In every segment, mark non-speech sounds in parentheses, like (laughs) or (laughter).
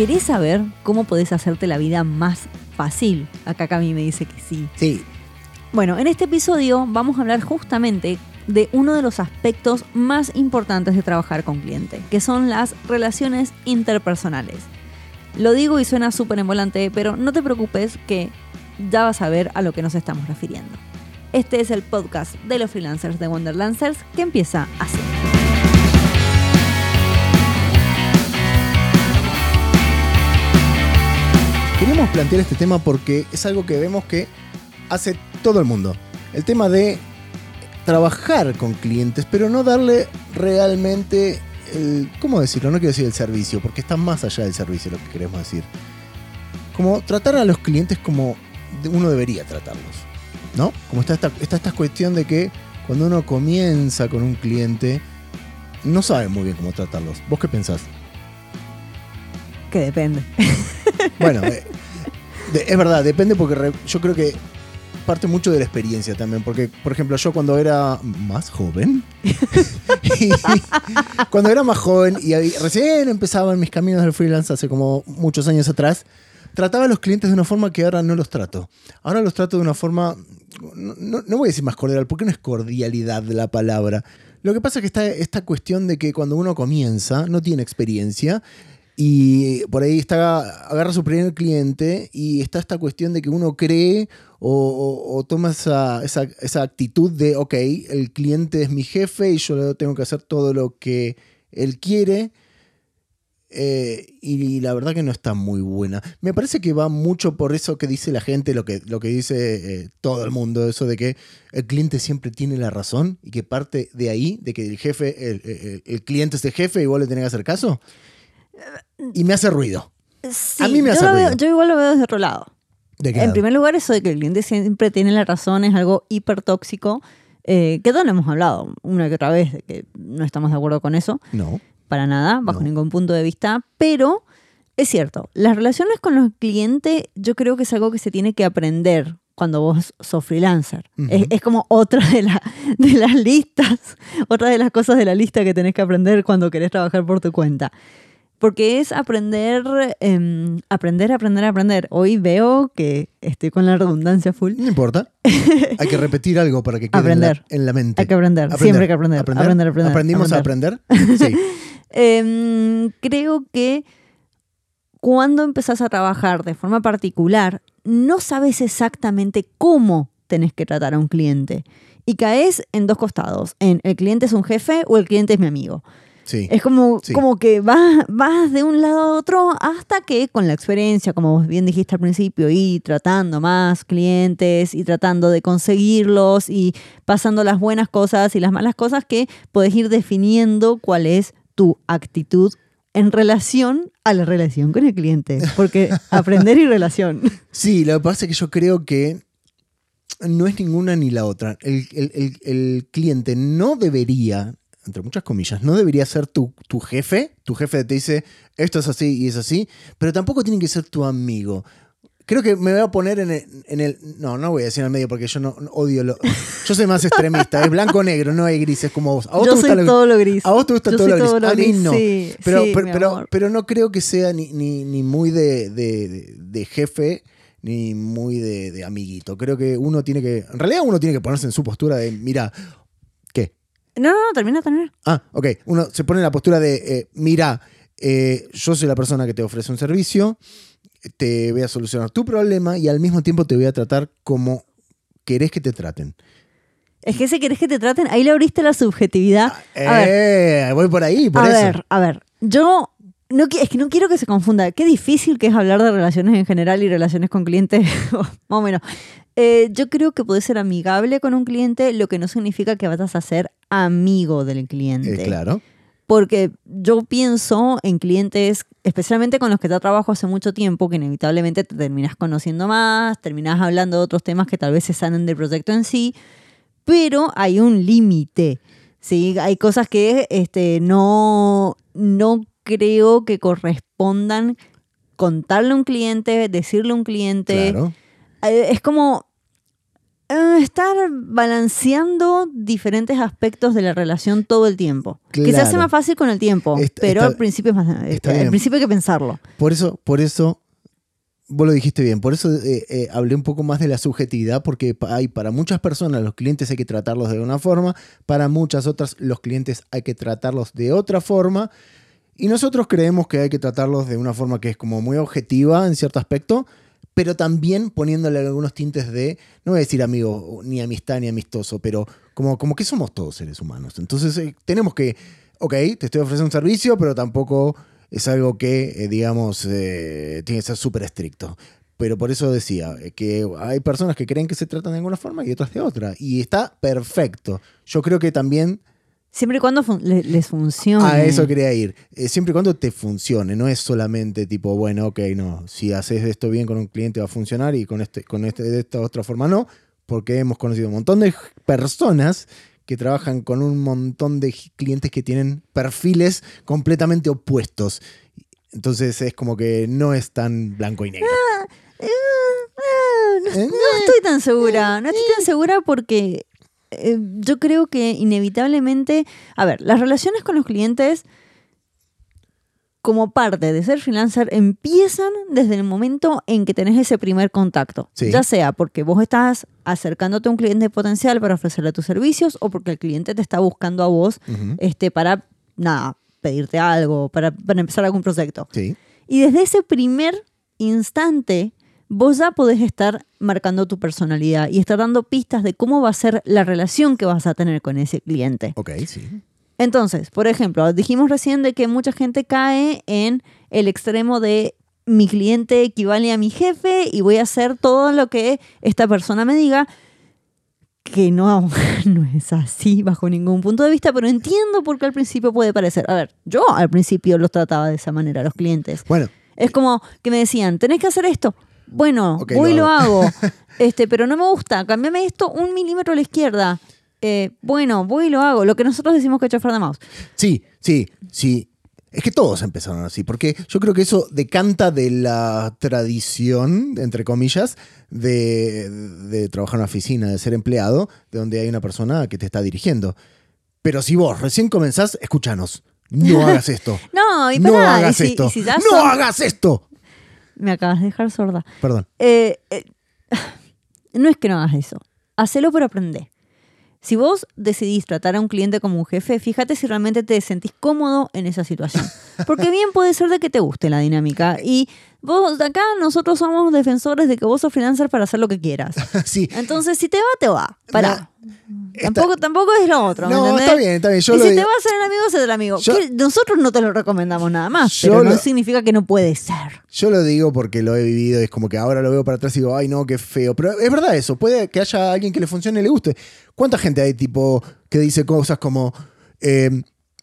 ¿Querés saber cómo podés hacerte la vida más fácil? Acá Cami me dice que sí. Sí, Bueno, en este episodio vamos a hablar justamente de uno de los aspectos más importantes de trabajar con cliente, que son las relaciones interpersonales. Lo digo y suena súper embolante, pero no te preocupes que ya vas a ver a lo que nos estamos refiriendo. Este es el podcast de los freelancers de Wonderlancers que empieza así. Queríamos plantear este tema porque es algo que vemos que hace todo el mundo. El tema de trabajar con clientes, pero no darle realmente el. ¿Cómo decirlo? No quiero decir el servicio, porque está más allá del servicio lo que queremos decir. Como tratar a los clientes como uno debería tratarlos. ¿No? Como está esta, está esta cuestión de que cuando uno comienza con un cliente, no sabe muy bien cómo tratarlos. ¿Vos qué pensás? Que depende. (laughs) Bueno, eh, es verdad, depende porque yo creo que parte mucho de la experiencia también. Porque, por ejemplo, yo cuando era más joven, (laughs) cuando era más joven y recién empezaban mis caminos del freelance hace como muchos años atrás, trataba a los clientes de una forma que ahora no los trato. Ahora los trato de una forma, no, no- no voy a decir más cordial, porque no es cordialidad la palabra. Lo que pasa es que está esta cuestión de que cuando uno comienza, no tiene experiencia, y por ahí está, agarra su primer cliente y está esta cuestión de que uno cree o, toma esa, esa- esa actitud de, ok, el cliente es mi jefe y yo tengo que hacer todo lo que él quiere. eh, y la verdad que no está muy buena. Me parece que va mucho por eso que dice la gente, lo que, lo que dice eh, todo el mundo, eso de que el cliente siempre tiene la razón y que parte de ahí, de que el jefe, el, el- el cliente es el jefe y vos le tenés que hacer caso. Y me hace ruido. Sí, A mí me yo, hace veo- ruido. yo igual lo veo desde otro lado. ¿De qué En lado? primer lugar, eso de que el cliente siempre tiene la razón es algo hiper tóxico, eh, que lo hemos hablado una que otra vez, de que no estamos de acuerdo con eso, No. para nada, bajo No. ningún punto de vista, pero es cierto, las relaciones con los clientes yo creo que es algo que se tiene que aprender cuando vos sos freelancer. Es, es como otra de, la- (laughs) de las listas, otra de las cosas de la lista que tenés que aprender cuando querés trabajar por tu cuenta. Porque es aprender, em, aprender, aprender, aprender. Hoy veo que estoy con la redundancia full. No importa. Hay que repetir algo para que quede Aprender. En, la, en la mente. Hay que aprender, siempre hay que aprender. Aprender, aprender, ¿Aprendimos aprender. a aprender? Sí. (laughs) (laughs) Em, creo que cuando empezás a trabajar de forma particular, no sabes exactamente cómo tenés que tratar a un cliente. Y caes en dos costados, en el cliente es un jefe o el cliente es mi amigo. Sí. Es como, Sí. como que vas, vas de un lado a otro hasta que con la experiencia, como vos bien dijiste al principio, y tratando más clientes y tratando de conseguirlos y pasando las buenas cosas y las malas cosas que podés ir definiendo cuál es tu actitud en relación a la relación con el cliente. Porque (laughs) aprender y relación. Sí, lo que pasa es que yo creo que no es ninguna ni la otra. El, el- el- el cliente no debería, entre muchas comillas, no debería ser tu, tu jefe. Tu jefe te dice, esto es así y es así, pero tampoco tiene que ser tu amigo. Creo que me voy a poner en el, en el- No, no voy a decir en el medio porque yo no no odio lo. Yo soy más extremista. Es blanco o negro, no hay grises como vos. ¿A vos Yo te gusta soy lo- todo lo gris. A vos te gusta Yo todo lo gris. a mí no. sí, pero, sí, pero, pero, no creo que sea ni, ni, ni muy de, de- de- de jefe ni muy de, de amiguito. Creo que uno tiene que. En realidad, uno tiene que ponerse en su postura de, mira. No, no, no, termina, termina. Ah, ok. Uno se pone en la postura de, eh, mira, eh, yo soy la persona que te ofrece un servicio, te voy a solucionar tu problema y al mismo tiempo te voy a tratar como querés que te traten. Es que si querés que te traten, ahí le abriste la subjetividad. A ver, Eh, voy por ahí, por a eso. ver, a ver. Yo no, es que no quiero que se confunda. Qué difícil que es hablar de relaciones en general y relaciones con clientes, (laughs) más o menos. Eh, yo creo que podés ser amigable con un cliente, lo que no significa que vas a ser amigo del cliente. Eh, claro. Porque yo pienso en clientes, especialmente con los que ya trabajo hace mucho tiempo, que inevitablemente te terminas conociendo más, terminas hablando de otros temas que tal vez se salen del proyecto en sí, pero hay un límite. ¿sí? Hay cosas que este, no, no creo que correspondan contarle a un cliente, decirle a un cliente. Claro. Eh, Es como, eh, estar balanceando diferentes aspectos de la relación todo el tiempo. Que se hace más fácil con el tiempo, Está- pero está- al principio es más, está al bien. principio hay que pensarlo. Por eso, por eso, vos lo dijiste bien, por eso eh, eh, hablé un poco más de la subjetividad, porque hay para muchas personas los clientes hay que tratarlos de una forma, para muchas otras los clientes hay que tratarlos de otra forma, y nosotros creemos que hay que tratarlos de una forma que es como muy objetiva en cierto aspecto, pero también poniéndole algunos tintes de, no voy a decir amigo, ni amistad, ni amistoso, pero como, como que somos todos seres humanos. Entonces eh, tenemos que, ok, te estoy ofreciendo un servicio, pero tampoco es algo que, eh, digamos, eh, tiene que ser súper estricto. Pero por eso decía que hay personas que creen que se tratan de alguna forma y otras de otra. Y está perfecto. Yo creo que también Siempre y cuando fun- les funcione. a eso quería ir. Eh, siempre y cuando te funcione, no es solamente tipo, bueno, ok, no, si haces esto bien con un cliente va a funcionar y con este, con este de esta otra forma no, porque hemos conocido un montón de personas que trabajan con un montón de clientes que tienen perfiles completamente opuestos. Entonces es como que no es tan blanco y negro. Eh, eh, no, Eh, no estoy tan segura, no estoy tan segura porque eh, yo creo que inevitablemente, a ver, las relaciones con los clientes como parte de ser freelancer empiezan desde el momento en que tenés ese primer contacto. Sí. Ya sea porque vos estás acercándote a un cliente potencial para ofrecerle tus servicios o porque el cliente te está buscando a vos este, para, nada, pedirte algo, para, para empezar algún proyecto. Sí, Y desde ese primer instante, vos ya podés estar marcando tu personalidad y estar dando pistas de cómo va a ser la relación que vas a tener con ese cliente. ok, sí. Entonces, por ejemplo, dijimos recién de que mucha gente cae en el extremo de mi cliente equivale a mi jefe y voy a hacer todo lo que esta persona me diga, que no, (laughs) no es así bajo ningún punto de vista, pero entiendo por qué al principio puede parecer. A ver, yo al principio los trataba de esa manera a los clientes. Bueno, Es como que me decían, tenés que hacer esto. Bueno, voy y lo hago. (laughs) este, pero no me gusta. Cámbiame esto un milímetro a la izquierda. Eh, bueno, voy y lo hago. Lo que nosotros decimos que es chofer de mouse. Sí, sí, sí. Es que todos empezaron así, porque yo creo que eso decanta de la tradición, entre comillas, de, de trabajar en una oficina, de ser empleado, de donde hay una persona que te está dirigiendo. Pero si vos recién comenzás, escúchanos. No (laughs) hagas esto. No, y no pará, hagas y si- esto. y si ya no hagas esto. Me acabas de dejar sorda. Perdón. Eh, eh, (sighs) no es que no hagas eso. Hacelo pero aprende. Si vos decidís tratar a un cliente como un jefe, fíjate si realmente te sentís cómodo en esa situación. (laughs) Porque bien puede ser de que te guste la dinámica. Y vos, acá nosotros somos defensores de que vos sos freelancer para hacer lo que quieras. (laughs) sí. Entonces, si te va, te va. Pará. Está- Tampoco, tampoco es lo otro. ¿me No, entendés? está bien, está bien. Yo y lo si digo- te va a hacer el amigo, es el amigo. Yo- nosotros no te lo recomendamos nada más, Yo pero no significa que no puede ser. Yo lo digo porque lo he vivido y es como que ahora lo veo para atrás y digo, ay no, qué feo. Pero es verdad eso, puede que haya alguien que le funcione y le guste. ¿Cuánta gente hay tipo que dice cosas como, eh,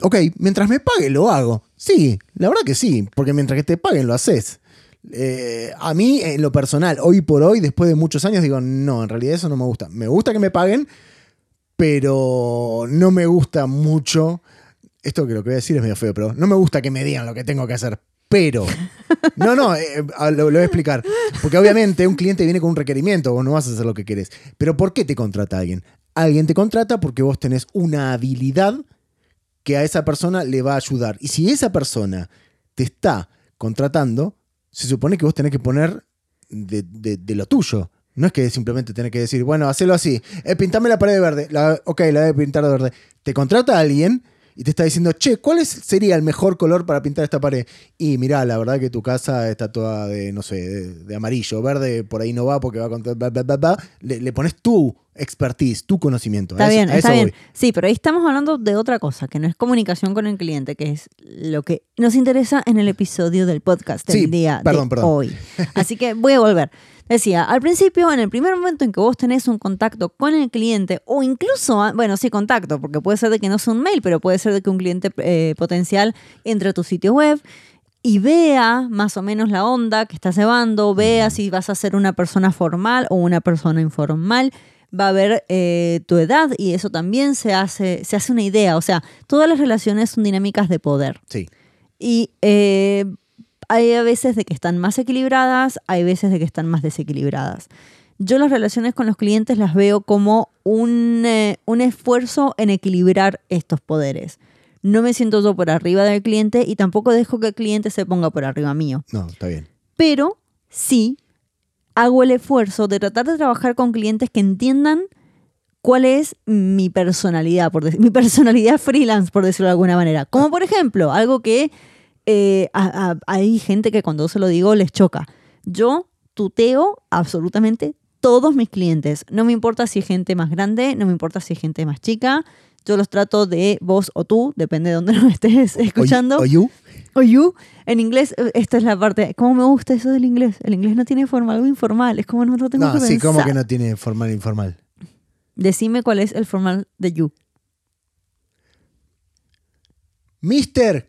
ok, mientras me pague lo hago? Sí, la verdad que sí, porque mientras que te paguen lo haces. Eh, a mí, en lo personal, hoy por hoy, después de muchos años, digo, no, en realidad eso no me gusta. Me gusta que me paguen, pero no me gusta mucho. Esto que lo que voy a decir es medio feo, pero no me gusta que me digan lo que tengo que hacer. Pero, (laughs) no, no, eh, lo, lo voy a explicar. Porque obviamente un cliente viene con un requerimiento, vos no vas a hacer lo que querés. Pero ¿por qué te contrata alguien? Alguien te contrata porque vos tenés una habilidad que a esa persona le va a ayudar. Y si esa persona te está contratando, se supone que vos tenés que poner de, de- lo tuyo. No es que simplemente tenés que decir, bueno, hacelo así. Eh, pintame la pared de verde. La- ok, la voy a pintar de verde. Te contrata alguien y te está diciendo, che, ¿cuál es- sería el mejor color para pintar esta pared? Y mirá, la verdad que tu casa está toda de, no sé, de, de amarillo, verde, por ahí no va porque va con... bla, bla, bla, bla. Le, le pones tu expertise, tu conocimiento. A Está eso- bien, a está eso bien. voy. Sí, pero ahí estamos hablando de otra cosa, que no es comunicación con el cliente, que es lo que nos interesa en el episodio del podcast del Sí, día perdón, de perdón. hoy. (laughs) Así que voy a volver. Decía, al principio, en el primer momento en que vos tenés un contacto con el cliente, o incluso, ah, bueno, sí, contacto, porque puede ser de que no sea un mail, pero puede ser de que un cliente eh, potencial entre a tu sitio web y vea más o menos la onda que estás llevando, vea si vas a ser una persona formal o una persona informal, va a ver eh, tu edad y eso también se hace, se hace una idea. O sea, todas las relaciones son dinámicas de poder. Sí. Y eh, hay a veces de que están más equilibradas, hay veces de que están más desequilibradas. yo las relaciones con los clientes las veo como un, eh, un esfuerzo en equilibrar estos poderes. No me siento yo por arriba del cliente y tampoco dejo que el cliente se ponga por arriba mío. No, está bien. Pero sí hago el esfuerzo de tratar de trabajar con clientes que entiendan cuál es mi personalidad, por mi (laughs) personalidad freelance, por decirlo de alguna manera. Como por ejemplo, algo que eh, a- a- hay gente que cuando se lo digo les choca. Yo tuteo absolutamente todos mis clientes. No me importa si es gente más grande, no me importa si es gente más chica. Yo los trato de vos o tú, depende de dónde (laughs) nos estés escuchando. O you, O you. En inglés, eh, esta es la parte. ¿Cómo me gusta eso del inglés? El inglés no tiene forma, algo informal. Es como no lo tengo No, que sí, pensar. como que no tiene formal e informal. Decime cuál es el formal de you. Mister,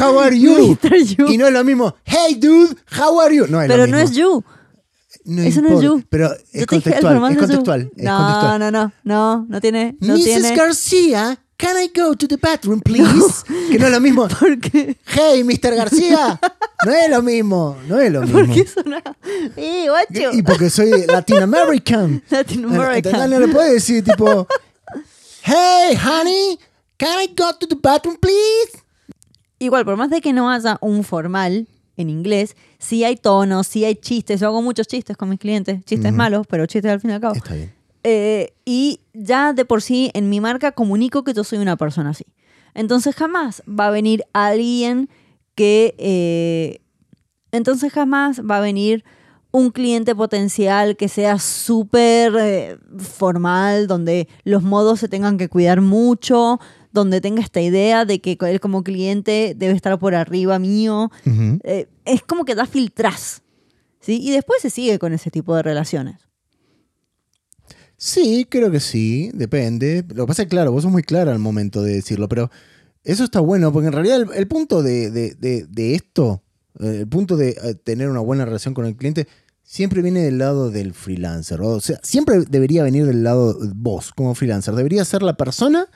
how are you? (laughs) Mr. You. Y no es lo mismo, hey dude, how are you? No es Pero lo no mismo. es you. No Eso no es you. Pero es contextual. Es contextual. Es no, contextual. no, no, no, no tiene, no Mrs. tiene. García, can I go to the bathroom, please? (laughs) Que no es lo mismo. Porque, Hey, Mr. García. No es lo mismo. No es lo mismo. porque suena. ¡Eh, guacho! Y porque soy Latin American. (laughs) Latin. American. No le puedes decir tipo, hey, honey, can I go to the bathroom, please? Igual, por más de que no haya un formal en inglés, sí hay tonos, sí hay chistes. Yo hago muchos chistes con mis clientes. Chistes malos, pero chistes al fin y al cabo. Está bien. Eh, y ya de por sí en mi marca comunico que yo soy una persona así. Entonces jamás va a venir alguien que... eh, entonces jamás va a venir un cliente potencial que sea súper eh, formal, donde los modos se tengan que cuidar mucho, donde tenga esta idea de que él como cliente debe estar por arriba mío. Eh, es como que da filtras. ¿sí? Y después se sigue con ese tipo de relaciones. Sí, creo que sí, depende. Lo que pasa es que, claro, vos sos muy clara al momento de decirlo, pero eso está bueno, porque en realidad el, el punto de, de- de- de esto, eh, el punto de eh, tener una buena relación con el cliente, siempre viene del lado del freelancer. O sea, siempre debería venir del lado vos como freelancer. Debería ser la persona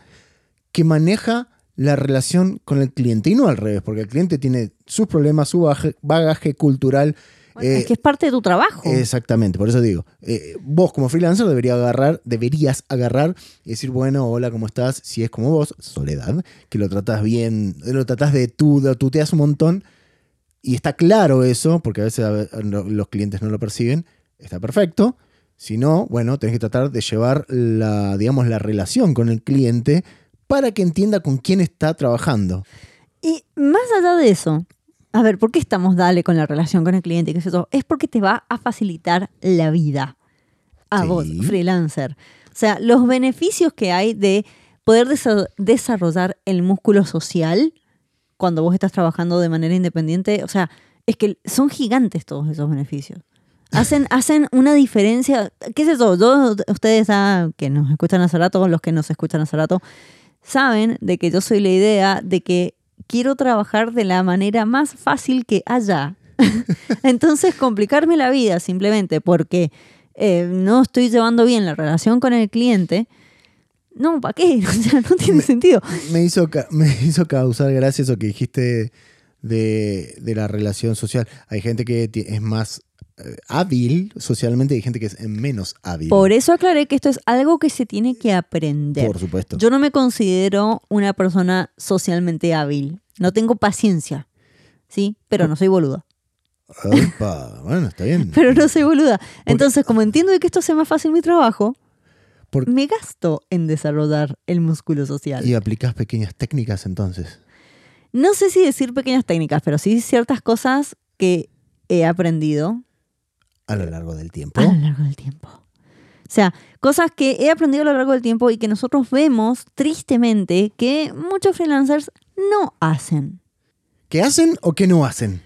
que maneja la relación con el cliente y no al revés, porque el cliente tiene sus problemas, su bagaje, bagaje cultural. Bueno, eh, es que es parte de tu trabajo. Exactamente, por eso digo, eh, vos como freelancer debería agarrar, deberías agarrar y decir, bueno, hola, ¿cómo estás? Si es como vos, Soledad, que lo tratás bien, lo tratás de tú, lo tuteas un montón, y está claro eso, porque a veces los clientes no lo perciben, está perfecto. Si no, bueno, tenés que tratar de llevar la, digamos, la relación con el cliente para que entienda con quién está trabajando. Y más allá de eso, a ver, ¿por qué estamos dale con la relación con el cliente? y qué sé yo? Es porque te va a facilitar la vida a Sí. vos, freelancer. O sea, los beneficios que hay de poder desa- desarrollar el músculo social cuando vos estás trabajando de manera independiente, o sea, es que son gigantes todos esos beneficios. (laughs) Hacen, hacen una diferencia, qué sé yo, yo- ustedes ah, que nos escuchan hace rato, los que nos escuchan hace rato, saben de que yo soy la idea de que quiero trabajar de la manera más fácil que haya. (laughs) Entonces, complicarme la vida simplemente porque eh, no estoy llevando bien la relación con el cliente, no, ¿para qué? (laughs) O sea, no tiene sentido. me hizo, me (laughs) hizo causar gracia eso que dijiste de, de la relación social. Hay gente que es más hábil socialmente y hay gente que es menos hábil. Por eso aclaré que esto es algo que se tiene que aprender. Por supuesto. Yo no me considero una persona socialmente hábil. No tengo paciencia. ¿Sí? Pero no soy boluda. Opa, bueno, está bien. (laughs) Pero no soy boluda. Entonces, como entiendo de que esto hace más fácil mi trabajo, Por- me gasto en desarrollar el músculo social. Y aplicás pequeñas técnicas entonces. No sé si decir pequeñas técnicas, pero sí ciertas cosas que he aprendido A lo largo del tiempo. a lo largo del tiempo. O sea, cosas que he aprendido a lo largo del tiempo y que nosotros vemos tristemente que muchos freelancers no hacen. ¿Qué hacen o qué no hacen?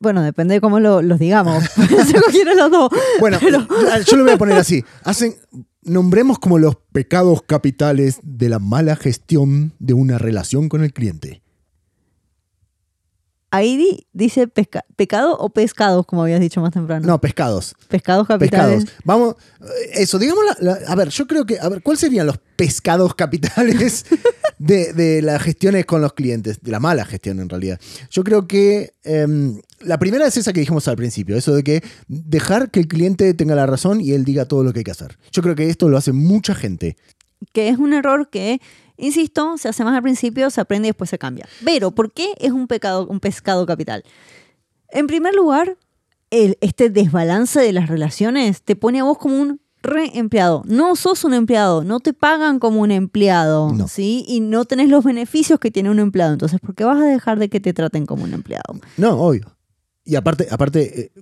Bueno, depende de cómo lo- los digamos. (laughs) Se los dos. Bueno, Pero- yo lo voy a poner así. Hacen, nombremos como los pecados capitales de la mala gestión de una relación con el cliente. Ahí di- dice pesca- pecado o pescados, como habías dicho más temprano. No, pescados. Pescados capitales. Pescados. Vamos, eh, eso, digamos, la- la- a ver, yo creo que, a ver, ¿cuáles serían los pescados capitales (laughs) de, de las gestiones con los clientes, de la mala gestión en realidad. Yo creo que em, la primera es esa que dijimos al principio, eso de que dejar que el cliente tenga la razón y él diga todo lo que hay que hacer. Yo creo que esto lo hace mucha gente. que es un error que, insisto, se hace más al principio, se aprende y después se cambia. Pero, ¿por qué es un pecado, un pescado capital? En primer lugar, el, este desbalance de las relaciones te pone a vos como un reempleado. No sos un empleado, no te pagan como un empleado, No. ¿sí? Y no tenés los beneficios que tiene un empleado. Entonces, ¿por qué vas a dejar de que te traten como un empleado? No, obvio. Y aparte, aparte eh,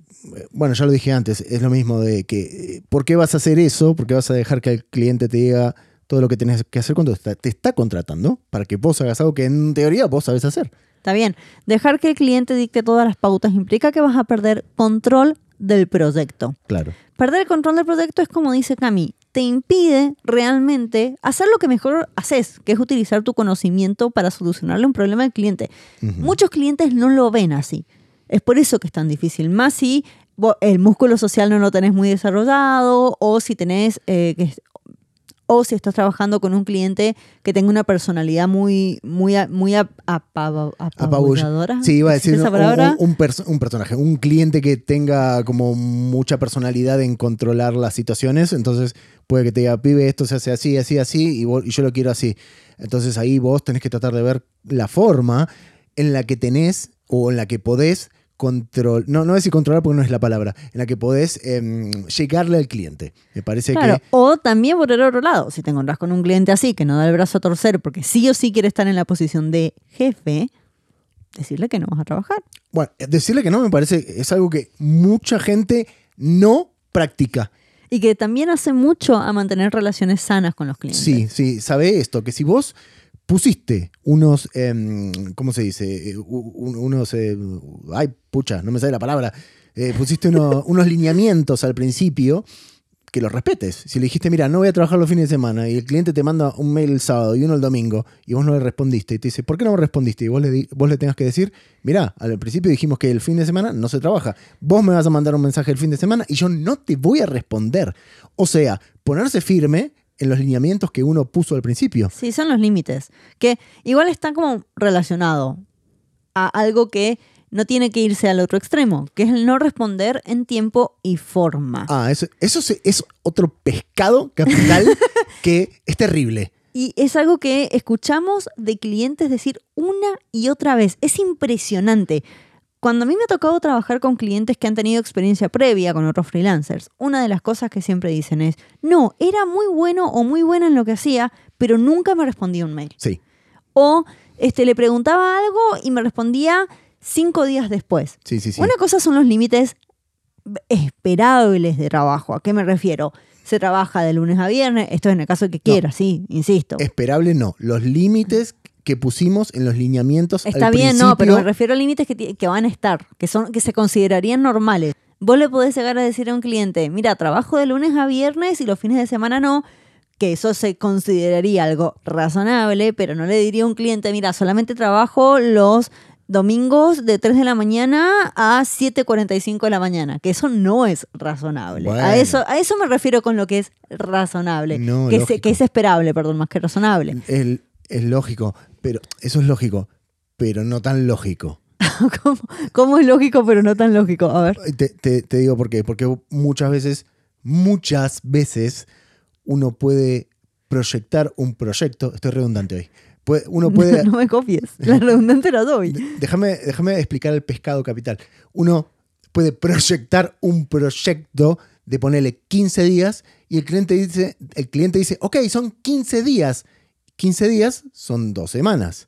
bueno, ya lo dije antes, es lo mismo de que, eh, ¿por qué vas a hacer eso? ¿Por qué vas a dejar que el cliente te diga todo lo que tenés que hacer cuando te está contratando? Para que vos hagas algo que en teoría vos sabés hacer. Está bien, dejar que el cliente dicte todas las pautas implica que vas a perder control del proyecto. Claro. Perder el control del proyecto es como dice Cami, te impide realmente hacer lo que mejor haces, que es utilizar tu conocimiento para solucionarle un problema al cliente. Muchos clientes no lo ven así. Es por eso que es tan difícil. Más si el músculo social no lo tenés muy desarrollado o si tenés eh, que o si estás trabajando con un cliente que tenga una personalidad muy muy muy ap- apabulladora. Sí, iba a decir ¿Existe un, esa palabra? un- un perso- un personaje, un cliente que tenga como mucha personalidad en controlar las situaciones, entonces puede que te diga, pibe, esto se hace así, así, así, y, vos- y yo lo quiero así. Entonces ahí vos tenés que tratar de ver la forma en la que tenés o en la que podés control, no, no decir controlar porque no es la palabra, en la que podés em, llegarle al cliente. Me parece Claro, que... o también por el otro lado, si te encontrás con un cliente así que no da el brazo a torcer porque sí o sí quiere estar en la posición de jefe, decirle que no vas a trabajar. Bueno, decirle que no me parece, es algo que mucha gente no practica. Y que también hace mucho a mantener relaciones sanas con los clientes. Sí, sí, sabe esto, que si vos pusiste unos, em, ¿cómo se dice? Eh, un- unos, eh, ay, pucha, no me sale la palabra, Eh, pusiste uno- (laughs) unos lineamientos al principio, que los respetes. Si le dijiste, mira, no voy a trabajar los fines de semana y el cliente te manda un mail el sábado y uno el domingo y vos no le respondiste y te dice, ¿por qué no me respondiste? Y vos le, vos le tengas que decir, mira, al principio dijimos que el fin de semana no se trabaja. Vos me vas a mandar un mensaje el fin de semana y yo no te voy a responder. O sea, ponerse firme en los lineamientos que uno puso al principio. Sí, son los límites. Que igual está como relacionado a algo que no tiene que irse al otro extremo, que es el no responder en tiempo y forma. Ah, eso, eso es otro pescado capital (laughs) que es terrible. Y es algo que escuchamos de clientes decir una y otra vez. Es impresionante. Cuando a mí me ha tocado trabajar con clientes que han tenido experiencia previa con otros freelancers, una de las cosas que siempre dicen es, no, era muy bueno o muy buena en lo que hacía, pero nunca me respondía un mail. Sí. O este, le preguntaba algo y me respondía cinco días después. Sí, sí, sí. Una cosa son los límites esperables de trabajo. ¿A qué me refiero? Se trabaja de lunes a viernes, esto es en el caso que quiera, sí, insisto. Esperable no. Los límites que pusimos en los lineamientos. Está al bien, no, pero me refiero a límites que, que van a estar, que son que se considerarían normales. Vos le podés llegar a decir a un cliente, mira, trabajo de lunes a viernes y los fines de semana no, que eso se consideraría algo razonable, pero no le diría a un cliente, mira, solamente trabajo los domingos de 3 de la mañana a 7.45 de la mañana, que eso no es razonable. Bueno. A, eso, a eso me refiero con lo que es razonable, No, que, lógico. que es esperable, perdón, más que razonable. El- es lógico, pero eso es lógico, pero no tan lógico. (laughs) ¿Cómo, cómo es lógico, pero no tan lógico? A ver. Te, te- te digo por qué. Porque muchas veces, muchas veces, uno puede proyectar un proyecto. Estoy redundante hoy. Uno puede. (laughs) No me copies. La (laughs) redundante la doy. Déjame, déjame explicar el pescado capital. Uno puede proyectar un proyecto de ponerle 15 días y el cliente dice, el cliente dice, ok, son 15 días. 15 días son dos semanas.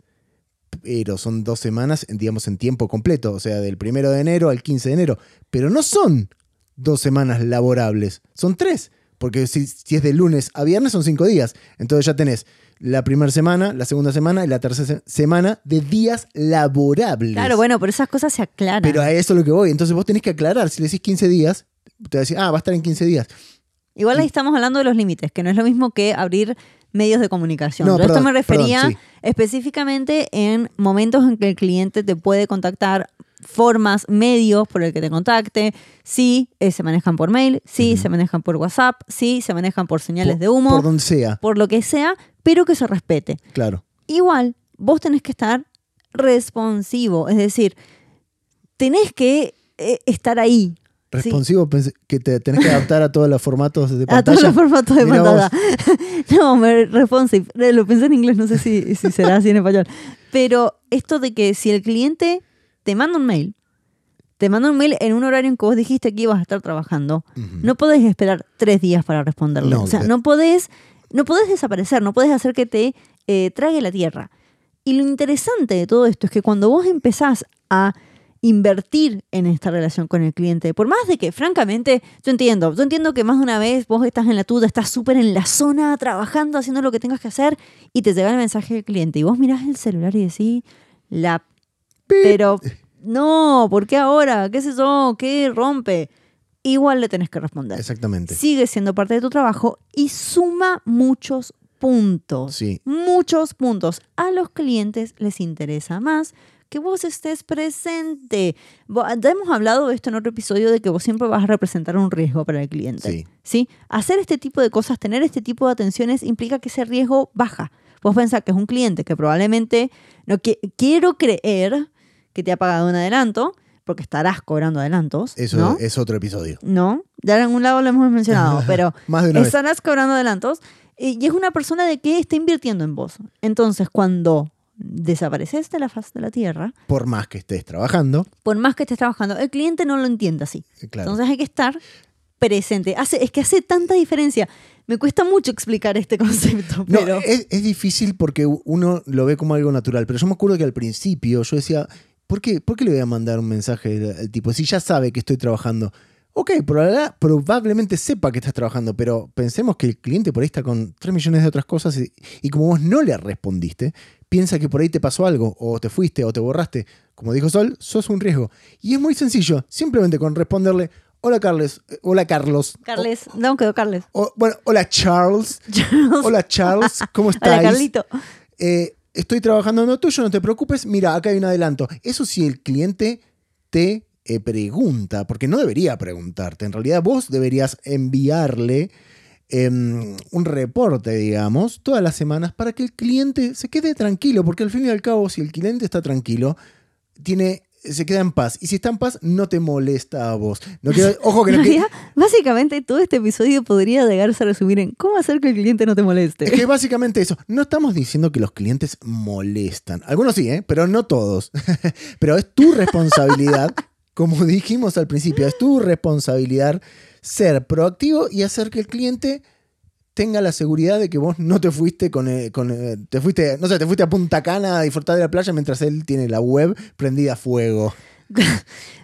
Pero son dos semanas, digamos, en tiempo completo, o sea, del primero de enero al 15 de enero. Pero no son dos semanas laborables, son tres. Porque si, si es de lunes a viernes son cinco días. Entonces ya tenés la primera semana, la segunda semana y la tercera se- semana de días laborables. Claro, bueno, pero esas cosas se aclaran. Pero a eso es lo que voy. Entonces vos tenés que aclarar. Si le decís 15 días, te va a decir, ah, va a estar en 15 días. Igual ahí estamos hablando de los límites, que no es lo mismo que abrir medios de comunicación. No, Yo a esto me refería perdón, sí. específicamente en momentos en que el cliente te puede contactar, formas, medios por el que te contacte, si eh, se manejan por mail, si se manejan por WhatsApp, si se manejan por señales Por- de humo, Por por, donde sea, lo que sea, pero que se respete. claro. Igual, vos tenés que estar responsivo, es decir, tenés que eh, estar ahí. Responsivo, que te tenés que adaptar a todos los formatos de (laughs) A pantalla. todos los formatos de Mirá pantalla. (laughs) no, me, responsive. Eh, Lo pensé en inglés, no sé si, si será así en español. Pero esto de que si el cliente te manda un mail, te manda un mail en un horario en que vos dijiste que ibas a estar trabajando, no podés esperar tres días para responderle. No, o sea, no podés, no podés desaparecer, no podés hacer que te eh, trague la tierra. Y lo interesante de todo esto es que cuando vos empezás a invertir en esta relación con el cliente, por más de que, francamente, yo entiendo, yo entiendo que más de una vez vos estás en la tuya, estás súper en la zona, trabajando, haciendo lo que tengas que hacer, y te llega el mensaje del cliente, y vos mirás el celular y decís, la... Pero, no, ¿por qué ahora? ¿Qué sé yo? ¿Qué rompe? Igual le tenés que responder Exactamente. sigue siendo parte de tu trabajo y suma muchos puntos. Sí. Muchos puntos. A los clientes les interesa más que vos estés presente. Ya hemos hablado de esto en otro episodio de que vos siempre vas a representar un riesgo para el cliente. Sí. ¿Sí? Hacer este tipo de cosas, tener este tipo de atenciones implica que ese riesgo baja. Vos pensás que es un cliente que probablemente no qui- quiero creer que te ha pagado un adelanto, porque estarás cobrando adelantos. Eso ¿no? es otro episodio. No, ya en algún lado lo hemos mencionado, (laughs) pero Más de una vez. estarás cobrando adelantos y y es una persona de que está invirtiendo en vos. Entonces, cuando desapareces de la faz de la tierra, Por más que estés trabajando, por más que estés trabajando, el cliente no lo entiende así. eh, claro. Entonces hay que estar presente. Hace, es que hace tanta diferencia. Me cuesta mucho explicar este (laughs) concepto, No, es difícil porque uno lo ve como algo natural, pero yo me acuerdo que al principio yo decía, ¿por qué, ¿por qué le voy a mandar un mensaje al, tipo si ya sabe que estoy trabajando? Ok, proba- probablemente sepa que estás trabajando, pero pensemos que el cliente por ahí está con 3 millones de otras cosas y, y como vos no le respondiste, piensa que por ahí te pasó algo, o te fuiste, o te borraste. Como dijo Sol, sos un riesgo. Y es muy sencillo, simplemente con responderle, hola Carles, eh, hola Carlos. Carles, no quedó Carles. O- o- bueno, hola (laughs) Charles. Hola Charles, ¿cómo (laughs) Hola, estás? Carlito. Eh, estoy trabajando en lo tuyo, no te preocupes. Mira, acá hay un adelanto. Eso sí, el cliente te eh, pregunta, porque no debería preguntarte. En realidad, vos deberías enviarle em, un reporte, digamos, todas las semanas para que el cliente se quede tranquilo, porque al fin y al cabo, si el cliente está tranquilo, tiene. Se queda en paz. Y si está en paz, no te molesta a vos. No quiero- (laughs) ojo que no que- básicamente todo este episodio podría llegarse a resumir en cómo hacer que el cliente no te moleste. Es que (laughs) básicamente eso. No estamos diciendo que los clientes molestan. Algunos sí, ¿eh? pero no todos. (laughs) pero es tu responsabilidad, como dijimos al principio, es tu responsabilidad ser proactivo y hacer que el cliente tenga la seguridad de que vos no te fuiste con, eh, con, eh, te fuiste, no sé, te fuiste a Punta Cana a disfrutar de la playa mientras él tiene la web prendida a fuego. (laughs)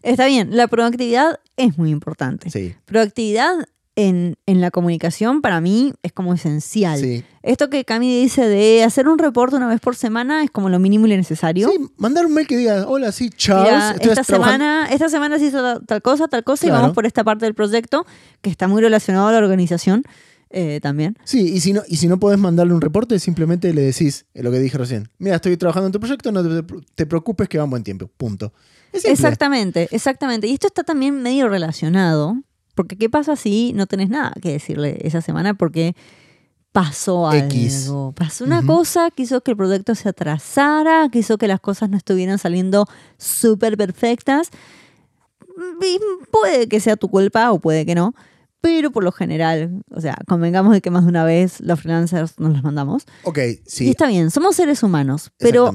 Está bien, la proactividad es muy importante. Sí. Proactividad en, en la comunicación para mí es como esencial. Sí. Esto que Cami dice de hacer un reporte una vez por semana es como lo mínimo y necesario. Sí, mandar un mail que diga, hola, sí, Charles. Mira, esta trabajando-" semana, esta semana se hizo tal- cosa, tal cosa, y Claro. vamos por esta parte del proyecto que está muy relacionado a la organización eh, también. Sí, y si, no, y si no podés mandarle un reporte, simplemente le decís eh, lo que dije recién. Mira, estoy trabajando en tu proyecto, no te, te preocupes que va en buen tiempo. Punto. Es. Exactamente, exactamente. Y esto está también medio relacionado, porque ¿qué pasa si no tenés nada que decirle esa semana? Porque pasó algo. X. Pasó una cosa que hizo que el proyecto se atrasara, que hizo que las cosas no estuvieran saliendo súper perfectas. Y puede que sea tu culpa o puede que no. Pero por lo general, o sea, convengamos de que más de una vez los freelancers nos las mandamos. Ok, Y sí. está bien, somos seres humanos, pero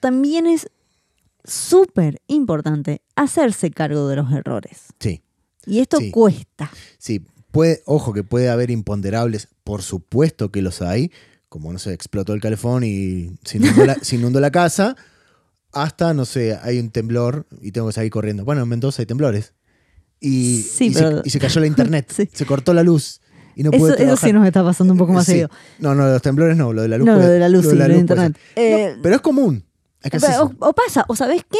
también es súper importante hacerse cargo de los errores. Sí, Y esto Sí. cuesta. sí. Puede, ojo que puede haber imponderables, por supuesto que los hay, como no sé, explotó el calefón y se inundó la, (laughs) se inundó la casa, hasta, no sé, hay un temblor y tengo que salir corriendo. Bueno, en Mendoza hay temblores. Y, Sí, y, se, pero- y se cayó la internet, (laughs) Sí. se cortó la luz y no Eso, eso sí nos está pasando un poco más Sí. seguido. No, no, los temblores no, lo de la luz. No, lo de la luz, sí, lo de internet. Eh, No, pero es común. Que Pero, o, o pasa, o sabes qué?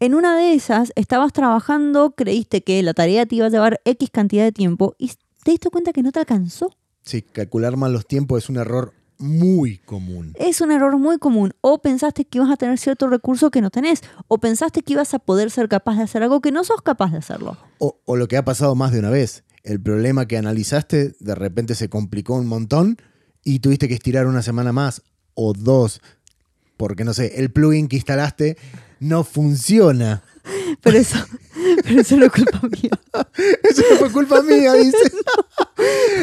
En una de esas estabas trabajando, creíste que la tarea te iba a llevar X cantidad de tiempo y te diste cuenta que no te alcanzó. Sí, calcular mal los tiempos es un error muy común. Es un error muy común. O pensaste que ibas a tener cierto recurso que no tenés. O pensaste que ibas a poder ser capaz de hacer algo que no sos capaz de hacerlo. O, o lo que ha pasado más de una vez. El problema que analizaste de repente se complicó un montón y tuviste que estirar una semana más o dos porque, no sé, el plugin que instalaste no funciona. Pero eso, (laughs) pero eso no es culpa mía. (laughs) Eso no fue culpa mía, dice. (laughs)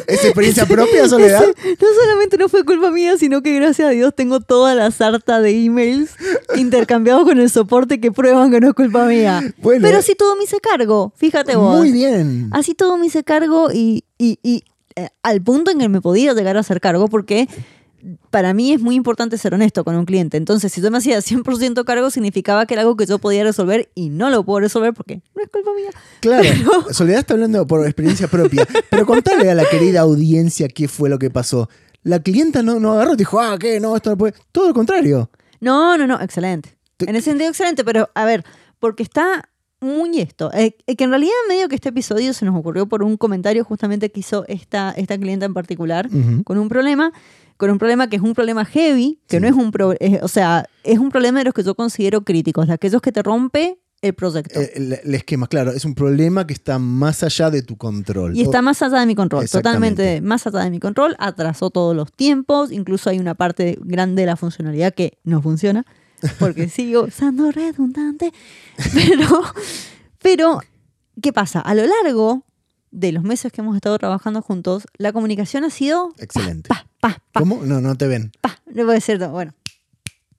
¿Es experiencia propia, (laughs) Soledad? No solamente no fue culpa mía, sino que gracias a Dios tengo toda la sarta de emails (laughs) intercambiados con el soporte que prueban que no es culpa mía. Bueno, Pero así todo me hice cargo, fíjate vos. Muy bien. Así todo me hice cargo y, y- y, eh, al punto en que me podía llegar a hacer cargo porque para mí es muy importante ser honesto con un cliente. Entonces, si yo me hacía 100% cargo, significaba que era algo que yo podía resolver y no lo puedo resolver porque no es culpa mía. Claro, (laughs) Soledad está hablando por experiencia propia, pero contale a la querida audiencia qué fue lo que pasó. La clienta no, no agarró y dijo, ah, ¿qué? No, esto no puede. Todo lo contrario. No, no, no, excelente. Te- En ese sentido, excelente, pero a ver, porque está muy esto. eh, eh, que en realidad, medio que este episodio se nos ocurrió por un comentario justamente que hizo esta, esta clienta en particular Ujú. con un problema, con un problema que es un problema heavy, que Sí. no es un pro- eh, o sea, es un problema de los que yo considero críticos, de aquellos que te rompe el proyecto. Eh, El, el esquema, claro, es un problema que está más allá de tu control. Y está más allá de mi control, totalmente más allá de mi control, atrasó todos los tiempos, incluso hay una parte grande de la funcionalidad que no funciona, porque sigo usando redundante, pero, pero, ¿qué pasa? A lo largo de los meses que hemos estado trabajando juntos, la comunicación ha sido Excelente. pa, pa, pa, ¿Cómo? No, no te ven. no puede ser, bueno,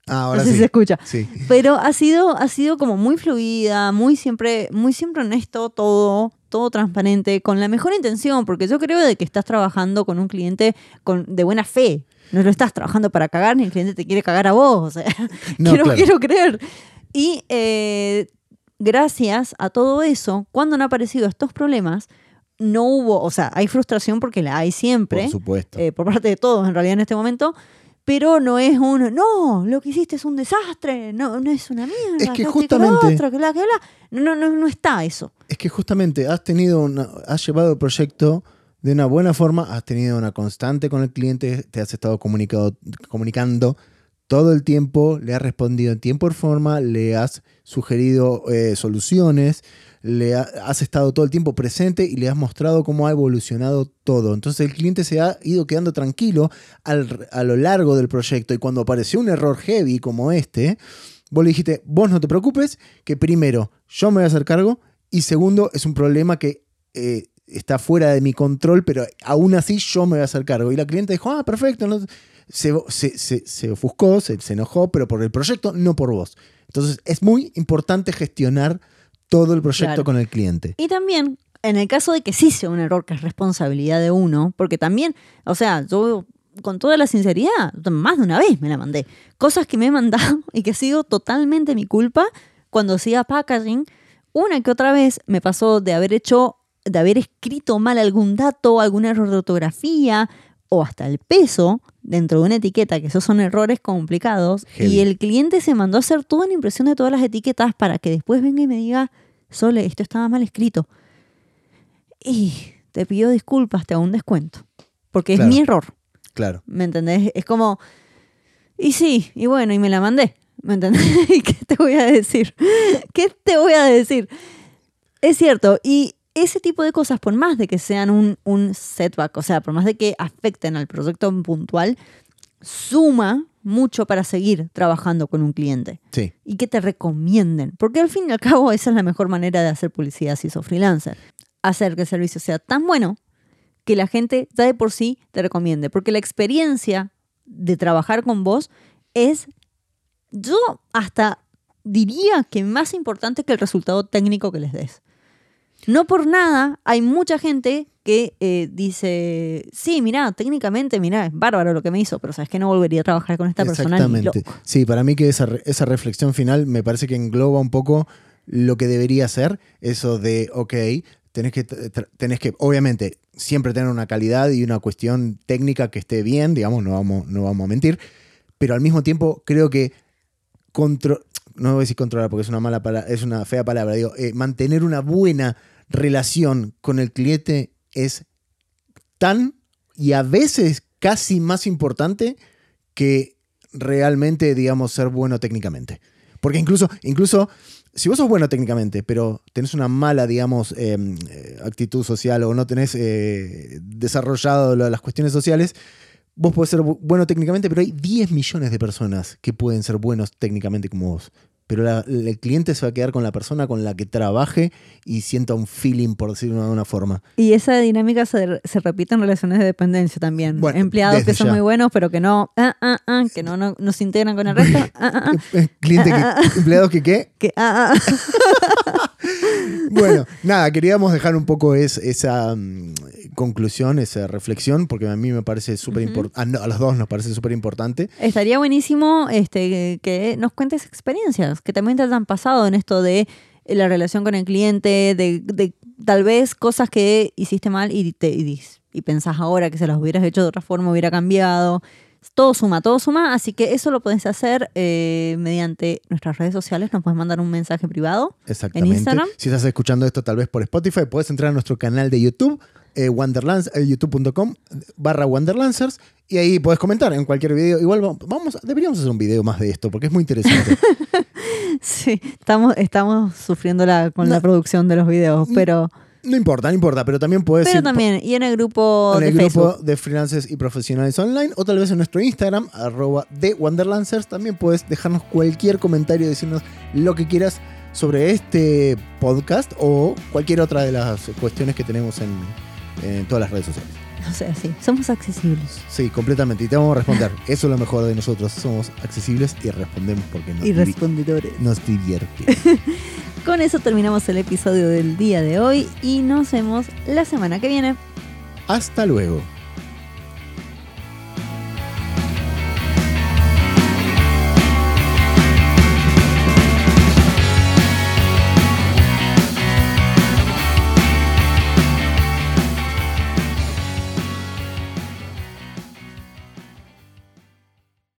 Ah, ahora no sé si sí. se escucha. Sí. Pero ha sido, ha sido como muy fluida, muy siempre, muy siempre honesto todo, todo transparente, con la mejor intención, porque yo creo de que estás trabajando con un cliente con, de buena fe. No lo estás trabajando para cagar, ni el cliente te quiere cagar a vos. O sea, (laughs) No, (laughs) quiero, claro. quiero creer. Y eh, gracias a todo eso, cuando han aparecido estos problemas, no hubo, o sea, hay frustración porque la hay siempre Por supuesto. eh, por parte de todos en realidad en este momento, pero no es un, no, lo que hiciste es un desastre, no, no es una mierda, Es que justamente- lo otro, que bla, que no, no, no está eso. Es que justamente has tenido una, has llevado el proyecto de una buena forma, has tenido una constante con el cliente, te has estado comunicado, comunicando todo el tiempo, le has respondido en tiempo y forma, le has sugerido eh, soluciones, le ha- has estado todo el tiempo presente y le has mostrado cómo ha evolucionado todo. Entonces el cliente se ha ido quedando tranquilo al- a lo largo del proyecto y cuando apareció un error heavy como este, vos le dijiste, vos no te preocupes, que primero yo me voy a hacer cargo y segundo es un problema que eh, está fuera de mi control, pero aún así yo me voy a hacer cargo. Y la cliente dijo, ah, perfecto. no- se, se, se- ofuscó, se, se enojó, pero por el proyecto, no por vos. Entonces es muy importante gestionar todo el proyecto Claro. con el cliente. Y también, en el caso de que sí sea un error que es responsabilidad de uno, porque también, o sea, yo con toda la sinceridad, más de una vez me la mandé. Cosas que me he mandado (laughs) y que ha sido totalmente mi culpa cuando hacía packaging. Una que otra vez me pasó de haber hecho, de haber escrito mal algún dato, algún error de ortografía o hasta el peso dentro de una etiqueta, que esos son errores complicados. Heavy. Y el cliente se mandó a hacer toda una impresión de todas las etiquetas para que después venga y me diga, Sole, esto estaba mal escrito. Y te pido disculpas, te hago un descuento. Porque Claro. es mi error. Claro. ¿Me entendés? Es como, y sí, y bueno, y me la mandé. ¿Me entendés? (laughs) ¿Y qué te voy a decir? (laughs) ¿Qué te voy a decir? Es cierto, y ese tipo de cosas, por más de que sean un, un setback, o sea, por más de que afecten al proyecto puntual, suma mucho para seguir trabajando con un cliente Sí. y que te recomienden. Porque al fin y al cabo esa es la mejor manera de hacer publicidad si sos freelancer. Hacer que el servicio sea tan bueno que la gente ya de por sí te recomiende. Porque la experiencia de trabajar con vos es, yo hasta diría que más importante que el resultado técnico que les des. No por nada, hay mucha gente que eh, dice, sí, mira, técnicamente, mira, es bárbaro lo que me hizo, pero sabes que no volvería a trabajar con esta persona Exactamente. Sí, para mí que esa, re- esa reflexión final me parece que engloba un poco lo que debería ser, eso de, ok, tenés que, tenés que obviamente, siempre tener una calidad y una cuestión técnica que esté bien, digamos, no vamos, no vamos a mentir, pero al mismo tiempo creo que contro- no voy a decir controlar porque es una mala palabra, es una fea palabra, digo, eh, mantener una buena relación con el cliente es tan y a veces casi más importante que realmente, digamos, ser bueno técnicamente. Porque incluso, incluso, si vos sos bueno técnicamente, pero tenés una mala, digamos, eh, eh, actitud social o no tenés eh, desarrollado las cuestiones sociales, vos podés ser bu- bueno técnicamente, pero hay 10 millones de personas que pueden ser buenos técnicamente como vos. Pero la- el cliente se va a quedar con la persona con la que trabaje y sienta un feeling, por decirlo de alguna forma. Y esa dinámica se, se repite en relaciones de dependencia también. Bueno, Empleados que son ya. muy buenos, pero que no, ah, ah, ah, que no, no, no se integran con el resto. (laughs) ah, ah, Eh, Cliente que, empleados que qué. (laughs) que, Bueno, nada, queríamos dejar un poco es- esa mm, conclusión, esa reflexión, porque a mí me parece súper importante, a los dos nos parece súper importante. Estaría buenísimo este, que nos cuentes experiencias que también te han pasado en esto de eh, la relación con el cliente, de, de tal vez cosas que hiciste mal y, te, y, y pensás ahora que se las hubieras hecho de otra forma, hubiera cambiado. Todo suma, todo suma, así que eso lo puedes hacer eh, mediante nuestras redes sociales. Nos puedes mandar un mensaje privado. Exactamente. Instagram? Si estás escuchando esto tal vez por Spotify, puedes entrar a nuestro canal de YouTube, eh, eh, youtube.com barra Wonderlancers, y ahí puedes comentar en cualquier video. Igual va- vamos, deberíamos hacer un video más de esto, porque es muy interesante. (laughs) Sí, estamos, estamos sufriendo la, con la producción de los videos, pero, no importa, no importa, pero también puedes pero ir también, y en el grupo en de el grupo Facebook. de freelancers y profesionales online o tal vez en nuestro Instagram, arroba de. También puedes dejarnos cualquier comentario, decirnos lo que quieras sobre este podcast o cualquier otra de las cuestiones que tenemos en, en todas las redes sociales. O sea, sí, somos accesibles. Sí, completamente. Y te vamos a responder. (laughs) Eso es lo mejor de nosotros. Somos accesibles y respondemos porque nos, Y respondedores. nos divierte. (laughs) Con eso terminamos el episodio del día de hoy y nos vemos la semana que viene. Hasta luego.